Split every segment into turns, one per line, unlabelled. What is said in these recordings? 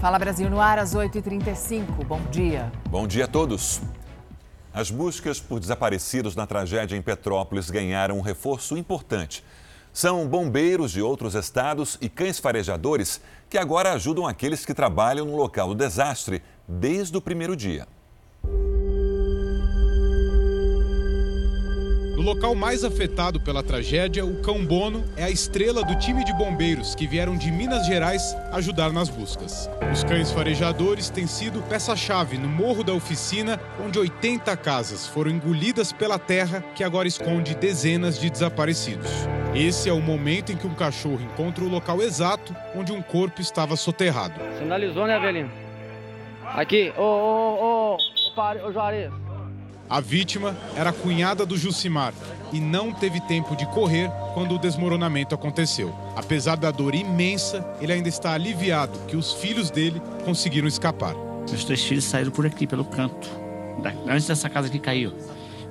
Fala Brasil no ar às 8h35. Bom dia.
Bom dia a todos. As buscas por desaparecidos na tragédia em Petrópolis ganharam um reforço importante. São bombeiros de outros estados e cães farejadores que agora ajudam aqueles que trabalham no local do desastre desde o primeiro dia.
No local mais afetado pela tragédia, o cão Bono é a estrela do time de bombeiros que vieram de Minas Gerais ajudar nas buscas. Os cães farejadores têm sido peça-chave no morro da oficina, onde 80 casas foram engolidas pela terra que agora esconde dezenas de desaparecidos. Esse é o momento em que um cachorro encontra o local exato onde um corpo estava soterrado.
Sinalizou, né, Avelino? Aqui, ô, ô, ô, ô, Juarez.
A vítima era a cunhada do Jucimar e não teve tempo de correr quando o desmoronamento aconteceu. Apesar da dor imensa, ele ainda está aliviado que os filhos dele conseguiram escapar.
Meus três filhos saíram por aqui, pelo canto, antes dessa casa que caiu.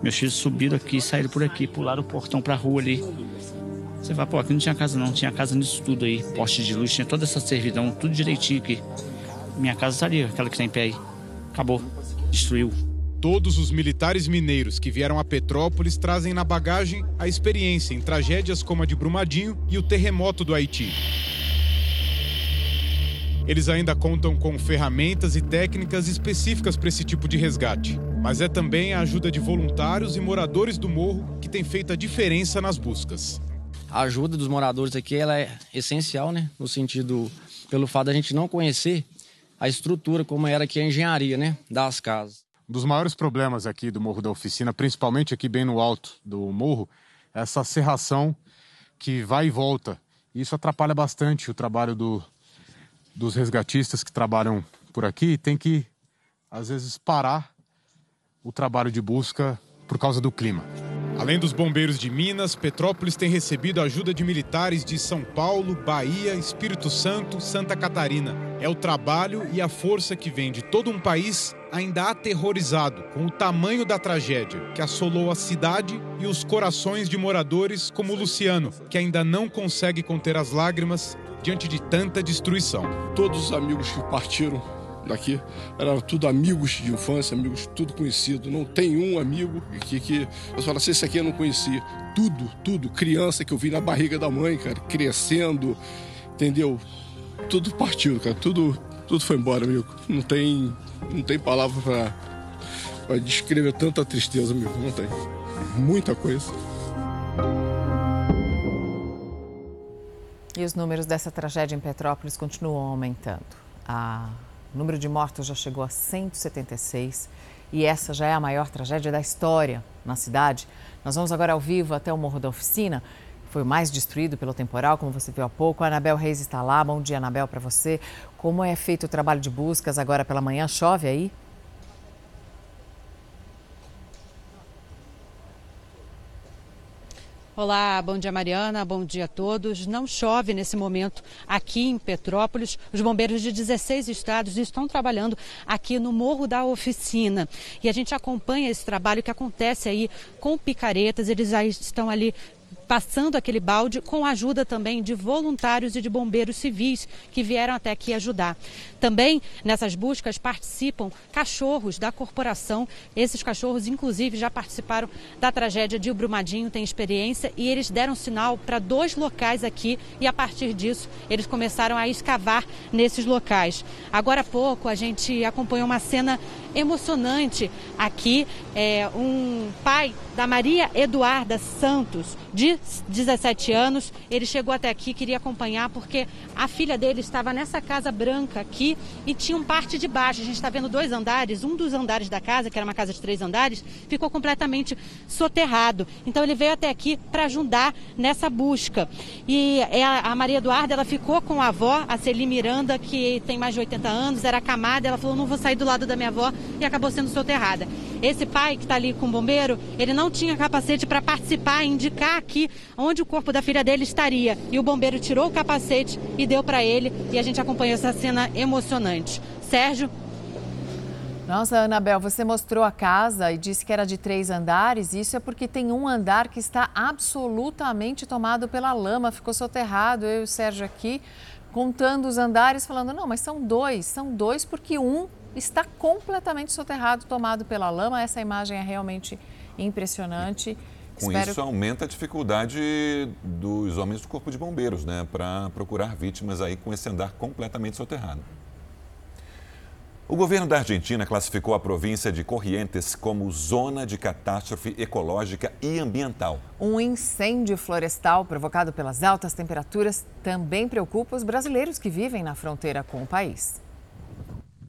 Meus filhos subiram aqui, saíram por aqui, pularam o portão para a rua ali. Você vai, pô, aqui não tinha casa não, tinha casa nisso tudo aí, poste de luz, tinha toda essa servidão, tudo direitinho aqui. Minha casa está ali, aquela que tem tá pé aí. Acabou, destruiu.
Todos os militares mineiros que vieram a Petrópolis trazem na bagagem a experiência em tragédias como a de Brumadinho e o terremoto do Haiti. Eles ainda contam com ferramentas e técnicas específicas para esse tipo de resgate. Mas é também a ajuda de voluntários e moradores do morro que tem feito a diferença nas buscas.
A ajuda dos moradores aqui ela é essencial, né? No sentido, pelo fato da gente não conhecer a estrutura, como era aqui a engenharia, né? Das casas.
Um dos maiores problemas aqui do Morro da Oficina, principalmente aqui bem no alto do morro, é essa serração que vai e volta. Isso atrapalha bastante o trabalho do, dos resgatistas que trabalham por aqui e tem que, às vezes, parar o trabalho de busca por causa do clima. Além dos bombeiros de Minas, Petrópolis tem recebido ajuda de militares de São Paulo, Bahia, Espírito Santo, Santa Catarina. É o trabalho e a força que vem de todo um país ainda aterrorizado com o tamanho da tragédia que assolou a cidade e os corações de moradores como Luciano, que ainda não consegue conter as lágrimas diante de tanta destruição.
Todos os amigos que partiram daqui. Eram tudo amigos de infância, amigos tudo conhecido. Não tem um amigo que, que eu falo assim, esse aqui eu não conhecia. Tudo, tudo. Criança que eu vi na barriga da mãe, cara, crescendo, entendeu? Tudo partiu, cara. Tudo, tudo foi embora, amigo. Não tem, não tem palavra para pra descrever tanta tristeza, amigo. Não tem. Muita coisa.
E os números dessa tragédia em Petrópolis continuam aumentando. A o número de mortos já chegou a 176 e essa já é a maior tragédia da história na cidade. Nós vamos agora ao vivo até o Morro da Oficina. Foi o mais destruído pelo temporal, como você viu há pouco. A Anabel Reis está lá. Bom dia, Anabel, para você. Como é feito o trabalho de buscas agora pela manhã? Chove aí?
Olá, bom dia Mariana, bom dia a todos. Não chove nesse momento aqui em Petrópolis. Os bombeiros de 16 estados estão trabalhando aqui no Morro da Oficina. E a gente acompanha esse trabalho que acontece aí com picaretas. Eles já estão ali passando aquele balde com a ajuda também de voluntários e de bombeiros civis que vieram até aqui ajudar. Também nessas buscas participam cachorros da corporação. Esses cachorros, inclusive, já participaram da tragédia de Brumadinho, têm experiência e eles deram sinal para dois locais aqui e a partir disso eles começaram a escavar nesses locais. Agora há pouco a gente acompanhou uma cena emocionante aqui. É, um pai da Maria Eduarda Santos, de 17 anos, ele chegou até aqui, queria acompanhar porque a filha dele estava nessa casa branca aqui e tinha um parte de baixo. A gente está vendo dois andares, um dos andares da casa, que era uma casa de três andares, ficou completamente soterrado. Então ele veio até aqui para ajudar nessa busca. E é a Maria Eduarda, ela ficou com a avó, a Celi Miranda, que tem mais de 80 anos, era camada, ela falou, não vou sair do lado da minha avó e acabou sendo soterrada. Esse pai que está ali com o bombeiro, ele não tinha capacete para participar, indicar aqui onde o corpo da filha dele estaria. E o bombeiro tirou o capacete e deu para ele. E a gente acompanhou essa cena emocionante. Sérgio.
Nossa, Anabel, você mostrou a casa e disse que era de três andares. Isso é porque tem um andar que está absolutamente tomado pela lama, ficou soterrado. Eu e o Sérgio aqui contando os andares, falando: não, mas são dois, são dois porque um está completamente soterrado, tomado pela lama. Essa imagem é realmente impressionante.
Com
Espero...
isso, aumenta a dificuldade dos homens do Corpo de Bombeiros, né, para procurar vítimas aí com esse andar completamente soterrado. O governo da Argentina classificou a província de Corrientes como zona de catástrofe ecológica e ambiental.
Um incêndio florestal provocado pelas altas temperaturas também preocupa os brasileiros que vivem na fronteira com o país.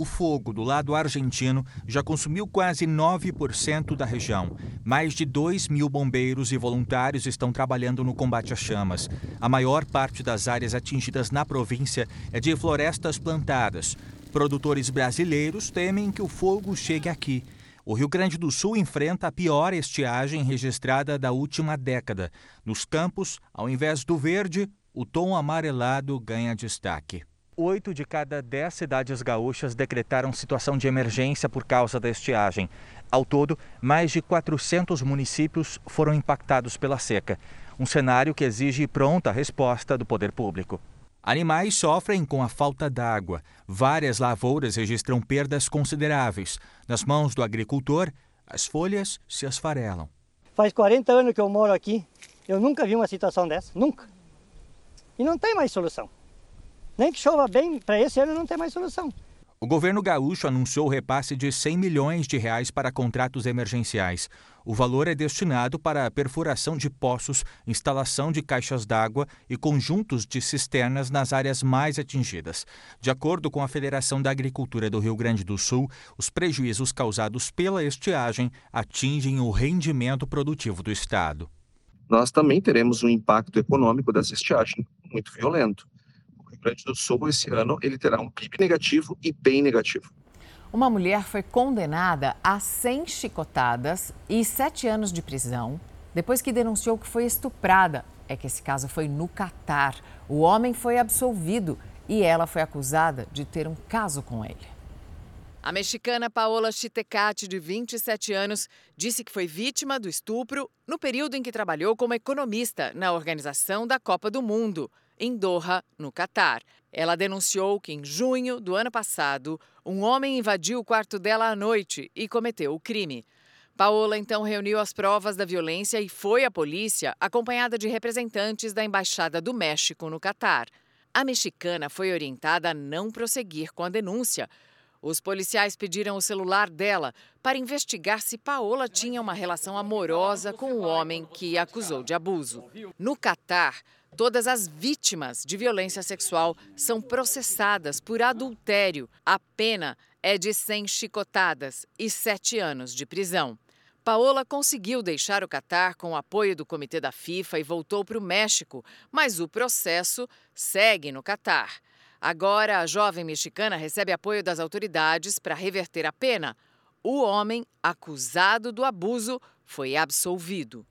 O fogo do lado argentino já consumiu quase 9% da região. Mais de 2 mil bombeiros e voluntários estão trabalhando no combate às chamas. A maior parte das áreas atingidas na província é de florestas plantadas. Produtores brasileiros temem que o fogo chegue aqui. O Rio Grande do Sul enfrenta a pior estiagem registrada da última década. Nos campos, ao invés do verde, o tom amarelado ganha destaque. Oito de cada dez cidades gaúchas decretaram situação de emergência por causa da estiagem. Ao todo, mais de 400 municípios foram impactados pela seca. Um cenário que exige pronta resposta do poder público. Animais sofrem com a falta d'água. Várias lavouras registram perdas consideráveis. Nas mãos do agricultor, as folhas se esfarelam.
Faz 40 anos que eu moro aqui. Eu nunca vi uma situação dessa, nunca. E não tem mais solução. Nem que chova bem, para esse ano não tem mais solução.
O governo gaúcho anunciou o repasse de 100 milhões de reais para contratos emergenciais. O valor é destinado para a perfuração de poços, instalação de caixas d'água e conjuntos de cisternas nas áreas mais atingidas. De acordo com a Federação da Agricultura do Rio Grande do Sul, os prejuízos causados pela estiagem atingem o rendimento produtivo do estado.
Nós também teremos um impacto econômico dessa estiagem muito violento. Rio Grande do Sul, esse ano, ele terá um PIB negativo e bem negativo.
Uma mulher foi condenada a 100 chicotadas e 7 anos de prisão depois que denunciou que foi estuprada. É que esse caso foi no Catar. O homem foi absolvido e ela foi acusada de ter um caso com ele. A mexicana Paola Chitecati, de 27 anos, disse que foi vítima do estupro no período em que trabalhou como economista na organização da Copa do Mundo em Doha, no Catar. Ela denunciou que em junho do ano passado, um homem invadiu o quarto dela à noite e cometeu o crime. Paola então reuniu as provas da violência e foi à polícia, acompanhada de representantes da Embaixada do México no Catar. A mexicana foi orientada a não prosseguir com a denúncia. Os policiais pediram o celular dela para investigar se Paola tinha uma relação amorosa com o homem que a acusou de abuso. No Catar, Todas as vítimas de violência sexual são processadas por adultério. A pena é de 100 chicotadas e 7 anos de prisão. Paola conseguiu deixar o Catar com o apoio do comitê da FIFA e voltou para o México, mas o processo segue no Catar. Agora, a jovem mexicana recebe apoio das autoridades para reverter a pena. O homem acusado do abuso foi absolvido.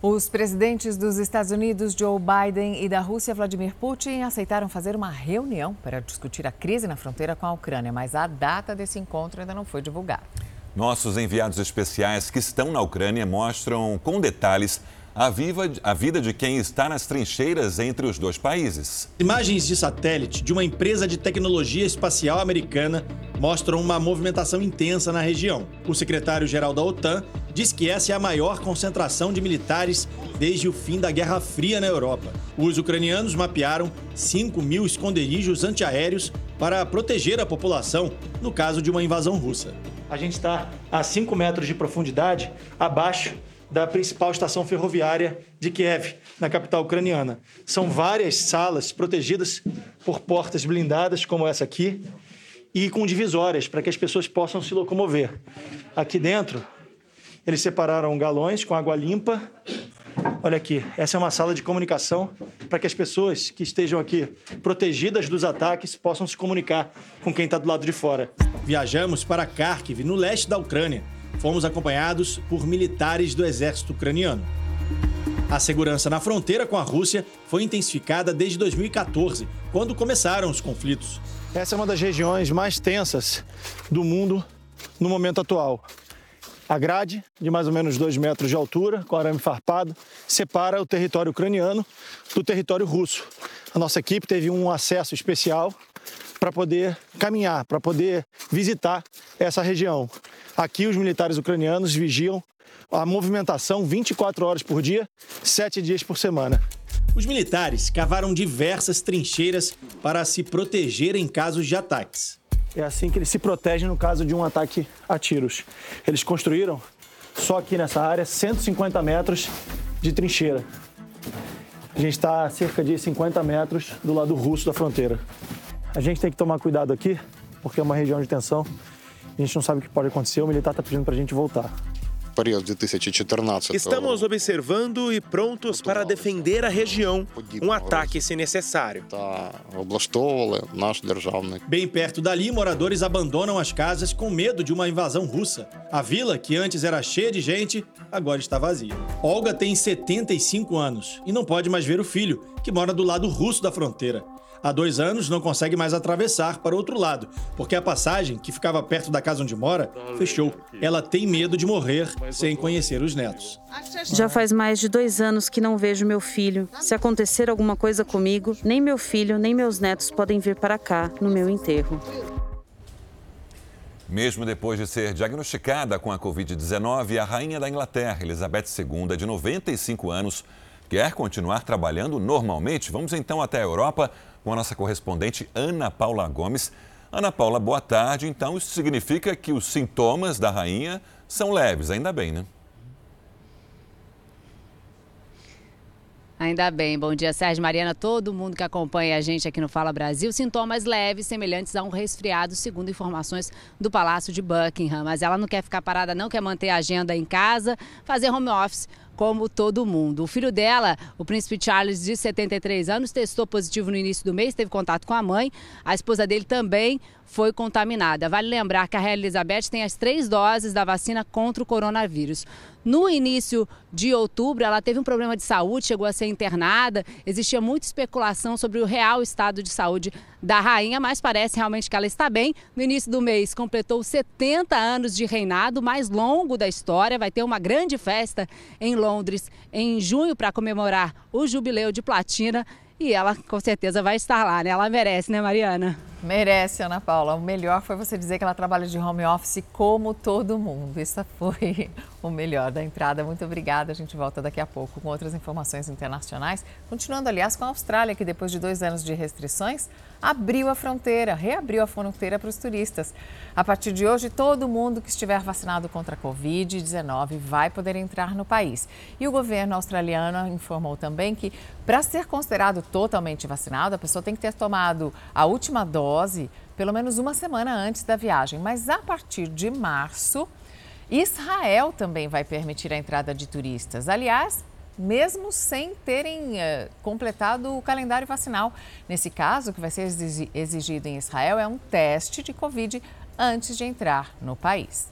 Os presidentes dos Estados Unidos, Joe Biden, e da Rússia, Vladimir Putin, aceitaram fazer uma reunião para discutir a crise na fronteira com a Ucrânia, mas a data desse encontro ainda não foi divulgada.
Nossos enviados especiais que estão na Ucrânia mostram com detalhes a, viva, a vida de quem está nas trincheiras entre os dois países.
Imagens de satélite de uma empresa de tecnologia espacial americana mostram uma movimentação intensa na região. O secretário-geral da OTAN diz que essa é a maior concentração de militares desde o fim da Guerra Fria na Europa. Os ucranianos mapearam 5 mil esconderijos antiaéreos para proteger a população no caso de uma invasão russa. A gente está a 5 metros de profundidade abaixo da principal estação ferroviária de Kiev, na capital ucraniana. São várias salas protegidas por portas blindadas, como essa aqui, e com divisórias para que as pessoas possam se locomover. Aqui dentro, eles separaram galões com água limpa. Olha aqui, essa é uma sala de comunicação para que as pessoas que estejam aqui protegidas dos ataques possam se comunicar com quem está do lado de fora.
Viajamos para Kharkiv, no leste da Ucrânia fomos acompanhados por militares do exército ucraniano. A segurança na fronteira com a Rússia foi intensificada desde 2014, quando começaram os conflitos.
Essa é uma das regiões mais tensas do mundo no momento atual. A grade, de mais ou menos 2 metros de altura, com arame farpado, separa o território ucraniano do território russo.
a nossa equipe teve um acesso especial para poder caminhar, para poder visitar essa região. Aqui os militares ucranianos vigiam a movimentação 24 horas por dia, 7 dias por semana.
Os militares cavaram diversas trincheiras para se proteger em casos de ataques.
É assim que eles se protegem no caso de um ataque a tiros. Eles construíram, só aqui nessa área, 150 metros de trincheira. A gente está a cerca de 50 metros do lado russo da fronteira. A gente tem que tomar cuidado aqui, porque é uma região de tensão. A gente não sabe o que pode acontecer, o militar está pedindo para a gente voltar.
Estamos observando e prontos para defender a região, um ataque se necessário.
Bem perto dali, moradores abandonam as casas com medo de uma invasão russa. A vila, que antes era cheia de gente, agora está vazia. Olga tem 75 anos e não pode mais ver o filho, que mora do lado russo da fronteira há dois anos não consegue mais atravessar para o outro lado, porque a passagem, que ficava perto da casa onde mora, fechou. Ela tem medo de morrer sem conhecer os netos.
Já faz mais de dois anos que não vejo meu filho. Se acontecer alguma coisa comigo, nem meu filho nem meus netos podem vir para cá no meu enterro.
Mesmo depois de ser diagnosticada com a Covid-19, a rainha da Inglaterra, Elizabeth II, de 95 anos, quer continuar trabalhando normalmente. Vamos então até a Europa com a nossa correspondente Ana Paula Gomes. Ana Paula, boa tarde. Então, isso significa que os sintomas da rainha são leves, ainda bem, né?
Ainda bem. Bom dia, Sérgio Mariana, todo mundo que acompanha a gente aqui no Fala Brasil. Sintomas leves, semelhantes a um resfriado, segundo informações do Palácio de Buckingham. Mas ela não quer ficar parada, não quer manter a agenda em casa, fazer home office como todo mundo. O filho dela, o príncipe Charles, de 73 anos, testou positivo no início do mês, teve contato com a mãe. A esposa dele também foi contaminada. Vale lembrar que a Rainha Elizabeth tem as três doses da vacina contra o coronavírus. No início de outubro, ela teve um problema de saúde, chegou a ser internada. Existia muita especulação sobre o real estado de saúde da rainha, mas parece realmente que ela está bem. No início do mês, completou 70 anos de reinado, mais longo da história. Vai ter uma grande festa em Londres em junho para comemorar o jubileu de platina. E ela com certeza vai estar lá, né? Ela merece, né, Mariana?
Merece, Ana Paula. O melhor foi você dizer que ela trabalha de home office como todo mundo. Isso foi o melhor da entrada. Muito obrigada. A gente volta daqui a pouco com outras informações internacionais. Continuando, aliás, com a Austrália, que depois de dois anos de restrições, abriu a fronteira, reabriu a fronteira para os turistas. A partir de hoje, todo mundo que estiver vacinado contra a Covid-19 vai poder entrar no país. E o governo australiano informou também que, para ser considerado totalmente vacinado, a pessoa tem que ter tomado a última dose pelo menos uma semana antes da viagem. Mas a partir de março, Israel também vai permitir a entrada de turistas. Aliás, mesmo sem terem uh, completado o calendário vacinal. Nesse caso, o que vai ser exigido em Israel é um teste de Covid antes de entrar no país.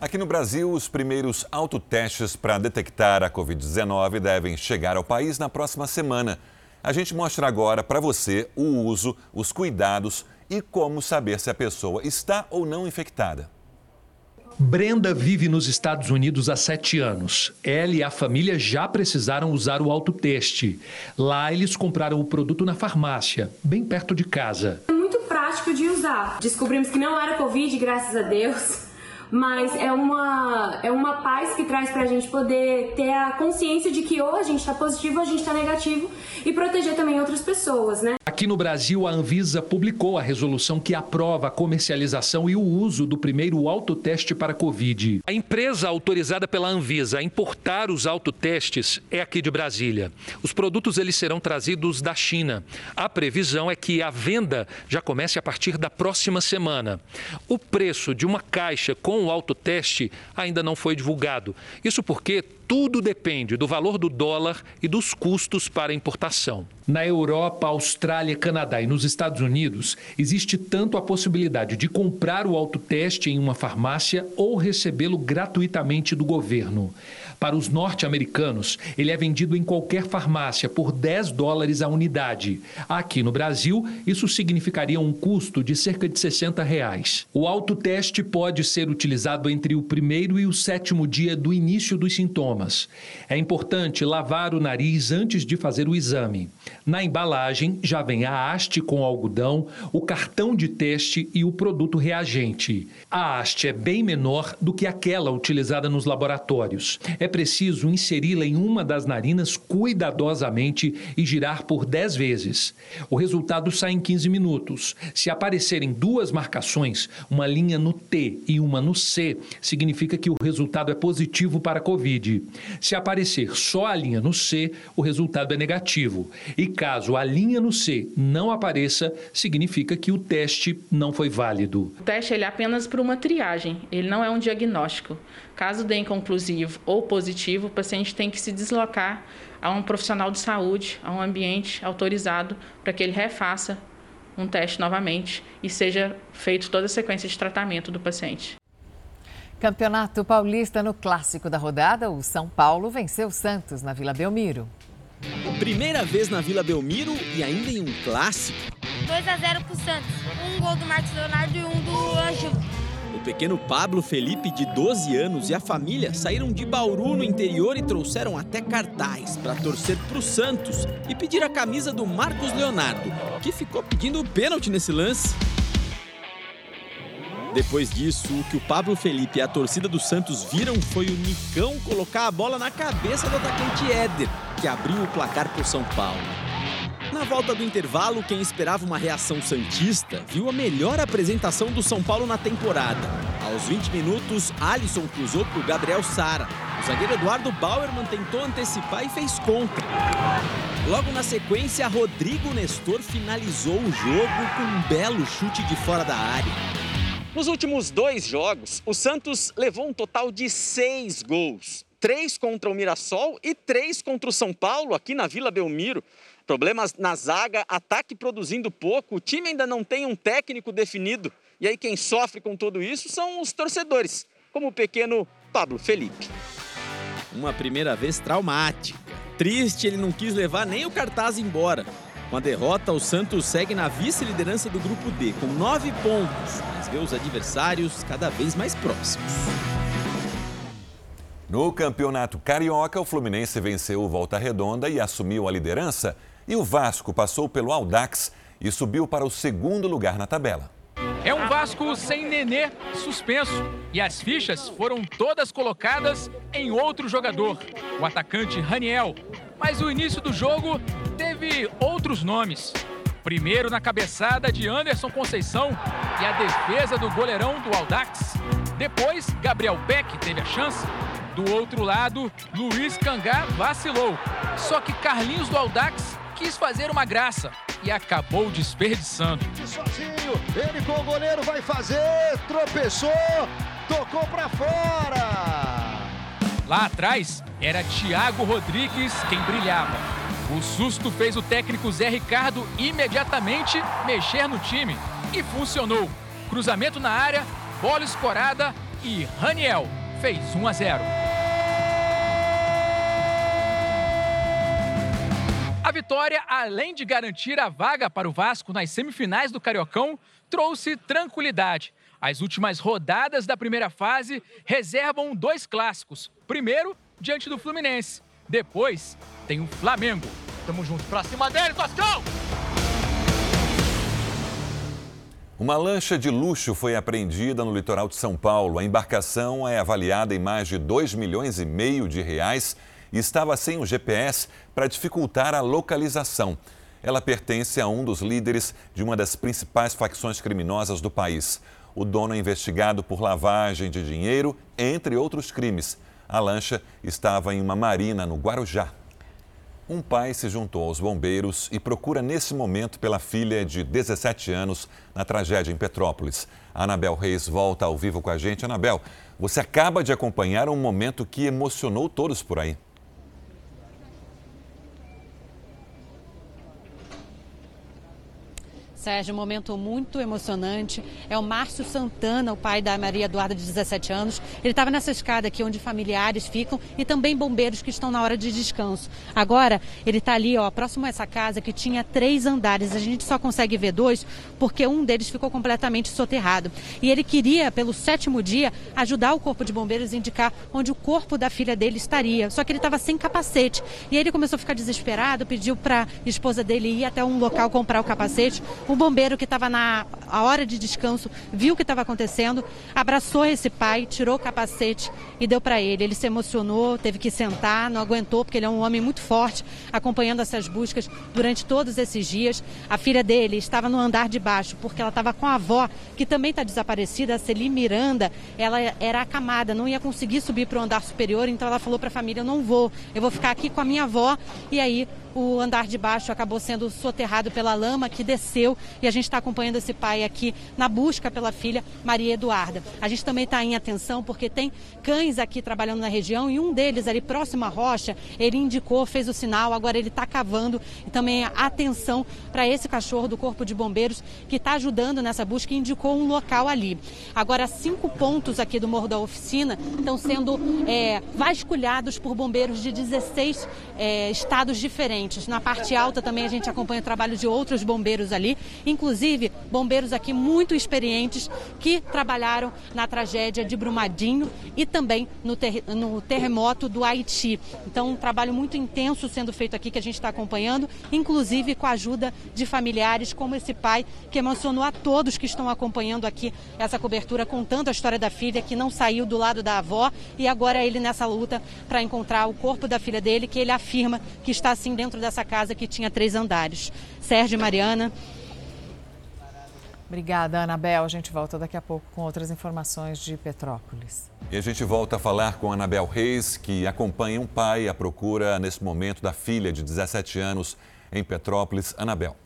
Aqui no Brasil, os primeiros autotestes para detectar a Covid-19 devem chegar ao país na próxima semana. A gente mostra agora para você o uso, os cuidados e como saber se a pessoa está ou não infectada.
Brenda vive nos Estados Unidos há sete anos. Ela e a família já precisaram usar o autoteste. Lá eles compraram o produto na farmácia, bem perto de casa.
É muito prático de usar. Descobrimos que não era Covid, graças a Deus mas é uma, é uma paz que traz pra gente poder ter a consciência de que ou a gente tá positivo ou a gente tá negativo e proteger também outras pessoas, né?
Aqui no Brasil, a Anvisa publicou a resolução que aprova a comercialização e o uso do primeiro autoteste para Covid. A empresa autorizada pela Anvisa a importar os autotestes é aqui de Brasília. Os produtos eles serão trazidos da China. A previsão é que a venda já comece a partir da próxima semana. O preço de uma caixa com o autoteste ainda não foi divulgado. Isso porque tudo depende do valor do dólar e dos custos para importação. Na Europa, Austrália, Canadá e nos Estados Unidos, existe tanto a possibilidade de comprar o autoteste em uma farmácia ou recebê-lo gratuitamente do governo. Para os norte-americanos, ele é vendido em qualquer farmácia por 10 dólares a unidade. Aqui no Brasil, isso significaria um custo de cerca de 60 reais. O autoteste pode ser utilizado entre o primeiro e o sétimo dia do início dos sintomas. É importante lavar o nariz antes de fazer o exame. Na embalagem já vem a haste com algodão, o cartão de teste e o produto reagente. A haste é bem menor do que aquela utilizada nos laboratórios. Preciso inseri-la em uma das narinas cuidadosamente e girar por 10 vezes. O resultado sai em 15 minutos. Se aparecerem duas marcações, uma linha no T e uma no C, significa que o resultado é positivo para a Covid. Se aparecer só a linha no C, o resultado é negativo. E caso a linha no C não apareça, significa que o teste não foi válido.
O teste ele é apenas para uma triagem, ele não é um diagnóstico. Caso dê inconclusivo ou positivo, o paciente tem que se deslocar a um profissional de saúde, a um ambiente autorizado, para que ele refaça um teste novamente e seja feito toda a sequência de tratamento do paciente.
Campeonato Paulista no clássico da rodada, o São Paulo venceu o Santos na Vila Belmiro.
Primeira vez na Vila Belmiro e ainda em um clássico.
2 a 0 pro Santos. Um gol do Marcos Leonardo e um do Anjo.
O pequeno Pablo Felipe, de 12 anos, e a família saíram de Bauru, no interior, e trouxeram até cartaz para torcer pro Santos e pedir a camisa do Marcos Leonardo, que ficou pedindo o pênalti nesse lance. Depois disso, o que o Pablo Felipe e a torcida do Santos viram foi o Nicão colocar a bola na cabeça do atacante Éder, que abriu o placar para o São Paulo. Na volta do intervalo, quem esperava uma reação santista viu a melhor apresentação do São Paulo na temporada. Aos 20 minutos, Alisson cruzou para o Gabriel Sara. O zagueiro Eduardo Bauerman tentou antecipar e fez contra. Logo na sequência, Rodrigo Nestor finalizou o jogo com um belo chute de fora da área. Nos últimos dois jogos, o Santos levou um total de seis gols. Três contra o Mirassol e três contra o São Paulo, aqui na Vila Belmiro. Problemas na zaga, ataque produzindo pouco, o time ainda não tem um técnico definido. E aí quem sofre com tudo isso são os torcedores, como o pequeno Pablo Felipe. Uma primeira vez traumática. Triste, ele não quis levar nem o cartaz embora. Com a derrota, o Santos segue na vice-liderança do grupo D, com nove pontos, mas vê os adversários cada vez mais próximos.
No Campeonato Carioca, o Fluminense venceu o Volta Redonda e assumiu a liderança. E o Vasco passou pelo Audax e subiu para o segundo lugar na tabela.
É um Vasco sem Nenê, suspenso. E as fichas foram todas colocadas em outro jogador, o atacante Raniel. Mas o início do jogo teve outros nomes. Primeiro na cabeçada de Anderson Conceição e a defesa do goleirão do Audax. Depois, Gabriel Beck teve a chance. Do outro lado, Luiz Cangá vacilou. Só que Carlinhos do Audax quis fazer uma graça e acabou desperdiçando.
Sozinho, ele com o goleiro vai fazer, tropeçou, tocou para fora.
Lá atrás era Thiago Rodrigues quem brilhava. O susto fez o técnico Zé Ricardo imediatamente mexer no time e funcionou. Cruzamento na área, bola escorada e Raniel fez 1 a 0. Vitória, além de garantir a vaga para o Vasco nas semifinais do Cariocão, trouxe tranquilidade. As últimas rodadas da primeira fase reservam dois clássicos. Primeiro, diante do Fluminense. Depois, tem o Flamengo. Tamo junto pra cima dele, Costão!
Uma lancha de luxo foi apreendida no litoral de São Paulo. A embarcação é avaliada em mais de 2 milhões e meio de reais e estava sem o GPS para dificultar a localização. Ela pertence a um dos líderes de uma das principais facções criminosas do país. O dono é investigado por lavagem de dinheiro, entre outros crimes. A lancha estava em uma marina no Guarujá. Um pai se juntou aos bombeiros e procura nesse momento pela filha de 17 anos na tragédia em Petrópolis. A Anabel Reis volta ao vivo com a gente. Anabel, você acaba de acompanhar um momento que emocionou todos por aí.
Sérgio, um momento muito emocionante. É o Márcio Santana, o pai da Maria Eduarda, de 17 anos. Ele estava nessa escada aqui onde familiares ficam e também bombeiros que estão na hora de descanso. Agora, ele está ali, ó, próximo a essa casa que tinha três andares. A gente só consegue ver dois porque um deles ficou completamente soterrado. E ele queria, pelo sétimo dia, ajudar o corpo de bombeiros a indicar onde o corpo da filha dele estaria. Só que ele estava sem capacete. E ele começou a ficar desesperado, pediu para a esposa dele ir até um local comprar o capacete. O bombeiro que estava na hora de descanso viu o que estava acontecendo, abraçou esse pai, tirou o capacete e deu para ele. Ele se emocionou, teve que sentar, não aguentou, porque ele é um homem muito forte, acompanhando essas buscas durante todos esses dias. A filha dele estava no andar de baixo, porque ela estava com a avó, que também está desaparecida, a Celi Miranda. Ela era acamada, não ia conseguir subir para o andar superior, então ela falou para a família: Eu não vou, eu vou ficar aqui com a minha avó. E aí o andar de baixo acabou sendo soterrado pela lama que desceu e a gente está acompanhando esse pai aqui na busca pela filha Maria Eduarda. A gente também está em atenção porque tem cães aqui trabalhando na região e um deles ali próximo à rocha, ele indicou, fez o sinal, agora ele está cavando e também atenção para esse cachorro do Corpo de Bombeiros que está ajudando nessa busca e indicou um local ali. Agora, cinco pontos aqui do Morro da Oficina estão sendo é, vasculhados por bombeiros de 16 é, estados diferentes Na parte alta também a gente acompanha o trabalho de outros bombeiros ali, inclusive bombeiros aqui muito experientes que trabalharam na tragédia de Brumadinho e também no, ter no terremoto do Haiti. Então, um trabalho muito intenso sendo feito aqui que a gente está acompanhando, inclusive com a ajuda de familiares como esse pai que emocionou a todos que estão acompanhando aqui essa cobertura, contando a história da filha que não saiu do lado da avó e agora ele nessa luta para encontrar o corpo da filha dele, que ele afirma que está assim dentro dentro dessa casa que tinha três andares. Sérgio e Mariana.
Obrigada, Anabel. A gente volta daqui a pouco com outras informações de Petrópolis.
E a gente volta a falar com Anabel Reis, que acompanha um pai à procura, nesse momento, da filha de 17 anos em Petrópolis. Anabel.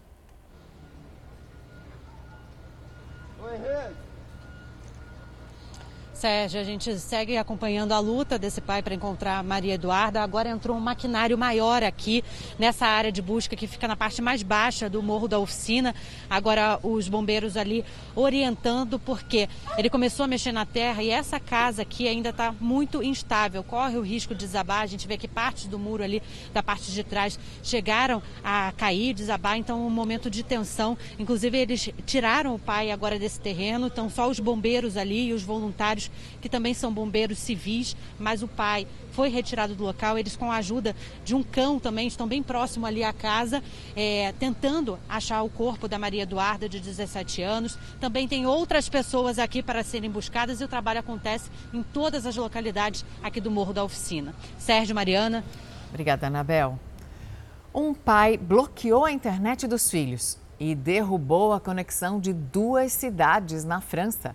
Sérgio, a gente segue acompanhando a luta desse pai para encontrar Maria Eduarda. Agora entrou um maquinário maior aqui nessa área de busca que fica na parte mais baixa do morro da oficina. Agora os bombeiros ali orientando porque ele começou a mexer na terra e essa casa aqui ainda está muito instável. Corre o risco de desabar. A gente vê que partes do muro ali da parte de trás chegaram a cair, desabar. Então um momento de tensão. Inclusive eles tiraram o pai agora desse terreno. Então só os bombeiros ali e os voluntários que também são bombeiros civis, mas o pai foi retirado do local. Eles, com a ajuda de um cão também, estão bem próximo ali à casa, é, tentando achar o corpo da Maria Eduarda, de 17 anos. Também tem outras pessoas aqui para serem buscadas e o trabalho acontece em todas as localidades aqui do Morro da Oficina. Sérgio Mariana.
Obrigada, Anabel. Um pai bloqueou a internet dos filhos e derrubou a conexão de duas cidades na França.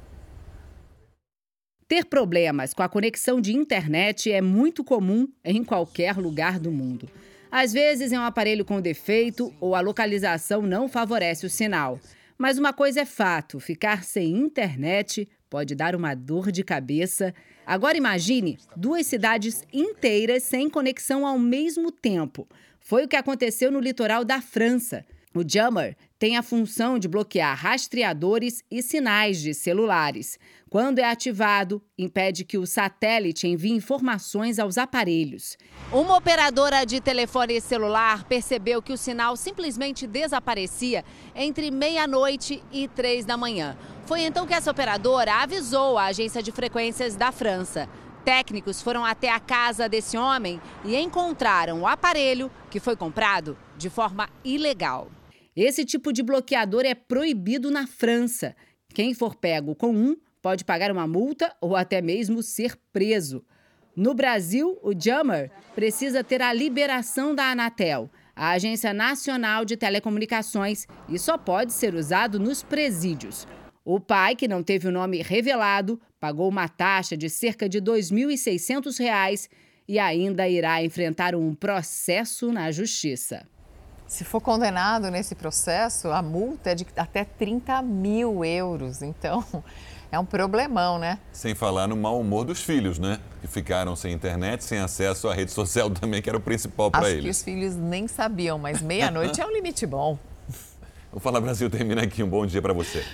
Ter problemas com a conexão de internet é muito comum em qualquer lugar do mundo. Às vezes é um aparelho com defeito ou a localização não favorece o sinal. Mas uma coisa é fato: ficar sem internet pode dar uma dor de cabeça. Agora imagine duas cidades inteiras sem conexão ao mesmo tempo. Foi o que aconteceu no litoral da França. O Jammer tem a função de bloquear rastreadores e sinais de celulares. Quando é ativado, impede que o satélite envie informações aos aparelhos.
Uma operadora de telefone celular percebeu que o sinal simplesmente desaparecia entre meia-noite e três da manhã. Foi então que essa operadora avisou a agência de frequências da França. Técnicos foram até a casa desse homem e encontraram o aparelho que foi comprado de forma ilegal.
Esse tipo de bloqueador é proibido na França. Quem for pego com um pode pagar uma multa ou até mesmo ser preso. No Brasil, o Jammer precisa ter a liberação da Anatel, a Agência Nacional de Telecomunicações, e só pode ser usado nos presídios. O pai, que não teve o nome revelado, pagou uma taxa de cerca de R$ 2.600 e ainda irá enfrentar um processo na justiça.
Se for condenado nesse processo, a multa é de até 30 mil euros. Então, é um problemão, né?
Sem falar no mau humor dos filhos, né? Que ficaram sem internet, sem acesso à rede social também, que era o principal para eles. Acho
que os filhos nem sabiam, mas meia-noite é um limite bom.
O Fala Brasil termina aqui. Um bom dia para você.